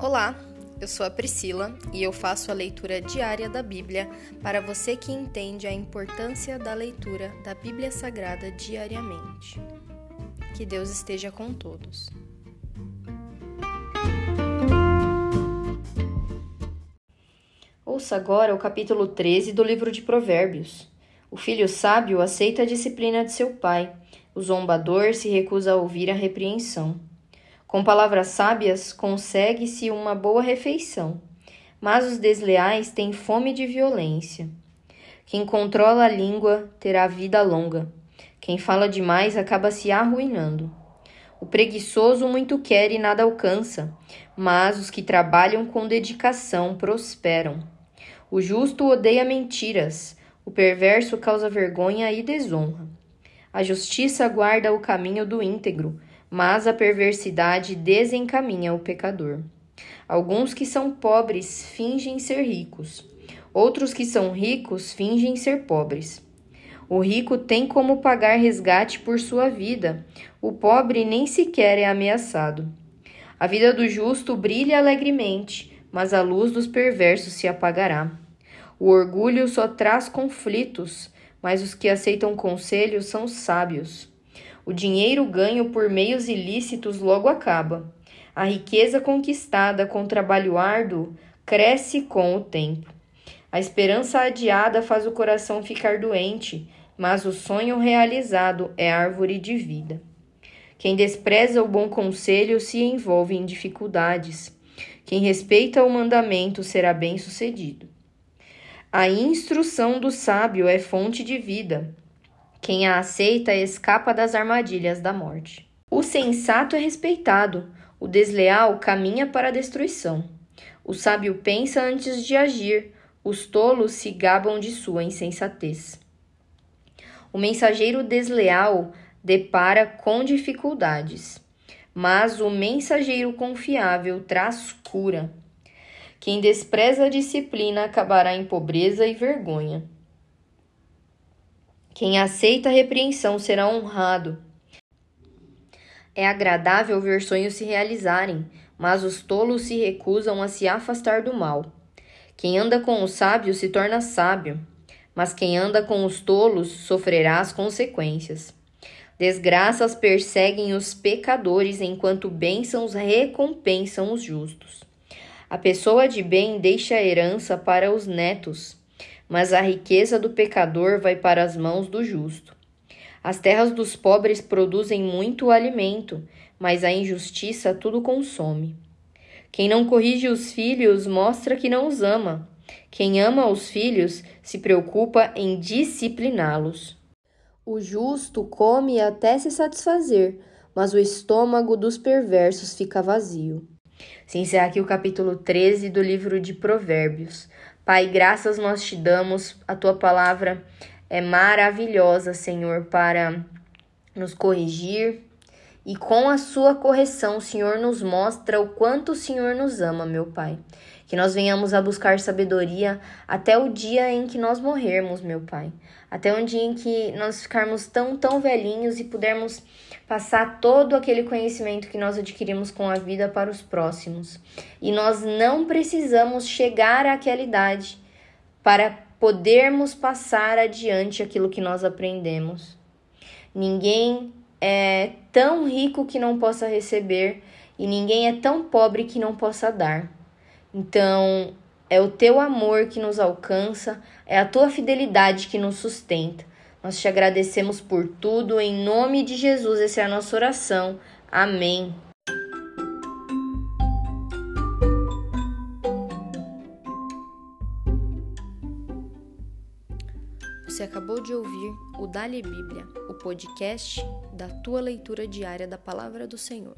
Olá, eu sou a Priscila e eu faço a leitura diária da Bíblia para você que entende a importância da leitura da Bíblia Sagrada diariamente. Que Deus esteja com todos. Ouça agora o capítulo 13 do livro de Provérbios. O filho sábio aceita a disciplina de seu pai, o zombador se recusa a ouvir a repreensão. Com palavras sábias consegue-se uma boa refeição, mas os desleais têm fome de violência. Quem controla a língua terá vida longa. Quem fala demais acaba se arruinando. O preguiçoso muito quer e nada alcança, mas os que trabalham com dedicação prosperam. O justo odeia mentiras, o perverso causa vergonha e desonra. A justiça guarda o caminho do íntegro, mas a perversidade desencaminha o pecador. Alguns que são pobres fingem ser ricos, outros que são ricos fingem ser pobres. O rico tem como pagar resgate por sua vida, o pobre nem sequer é ameaçado. A vida do justo brilha alegremente, mas a luz dos perversos se apagará. O orgulho só traz conflitos, mas os que aceitam conselhos são sábios. O dinheiro ganho por meios ilícitos logo acaba. A riqueza conquistada com trabalho árduo cresce com o tempo. A esperança adiada faz o coração ficar doente, mas o sonho realizado é árvore de vida. Quem despreza o bom conselho se envolve em dificuldades. Quem respeita o mandamento será bem-sucedido. A instrução do sábio é fonte de vida, quem a aceita escapa das armadilhas da morte. O sensato é respeitado, o desleal caminha para a destruição. O sábio pensa antes de agir, os tolos se gabam de sua insensatez. O mensageiro desleal depara com dificuldades, mas o mensageiro confiável traz cura. Quem despreza a disciplina acabará em pobreza e vergonha. Quem aceita a repreensão será honrado. É agradável ver sonhos se realizarem, mas os tolos se recusam a se afastar do mal. Quem anda com os sábios se torna sábio, mas quem anda com os tolos sofrerá as consequências. Desgraças perseguem os pecadores, enquanto bênçãos recompensam os justos. A pessoa de bem deixa a herança para os netos, mas a riqueza do pecador vai para as mãos do justo. As terras dos pobres produzem muito alimento, mas a injustiça tudo consome. Quem não corrige os filhos mostra que não os ama. Quem ama os filhos se preocupa em discipliná-los. O justo come até se satisfazer, mas o estômago dos perversos fica vazio. Se encerra aqui o capítulo 13 do livro de Provérbios. Pai, graças nós te damos, a tua palavra é maravilhosa, Senhor, para nos corrigir. E com a sua correção, o Senhor nos mostra o quanto o Senhor nos ama, meu Pai. Que nós venhamos a buscar sabedoria até o dia em que nós morrermos, meu Pai. Até um dia em que nós ficarmos tão, tão velhinhos e pudermos passar todo aquele conhecimento que nós adquirimos com a vida para os próximos. E nós não precisamos chegar àquela idade para podermos passar adiante aquilo que nós aprendemos. Ninguém é tão rico que não possa receber e ninguém é tão pobre que não possa dar. Então, é o teu amor que nos alcança, é a tua fidelidade que nos sustenta. Nós te agradecemos por tudo, em nome de Jesus, essa é a nossa oração. Amém. Você acabou de ouvir o Dali Bíblia, o podcast da tua leitura diária da palavra do Senhor.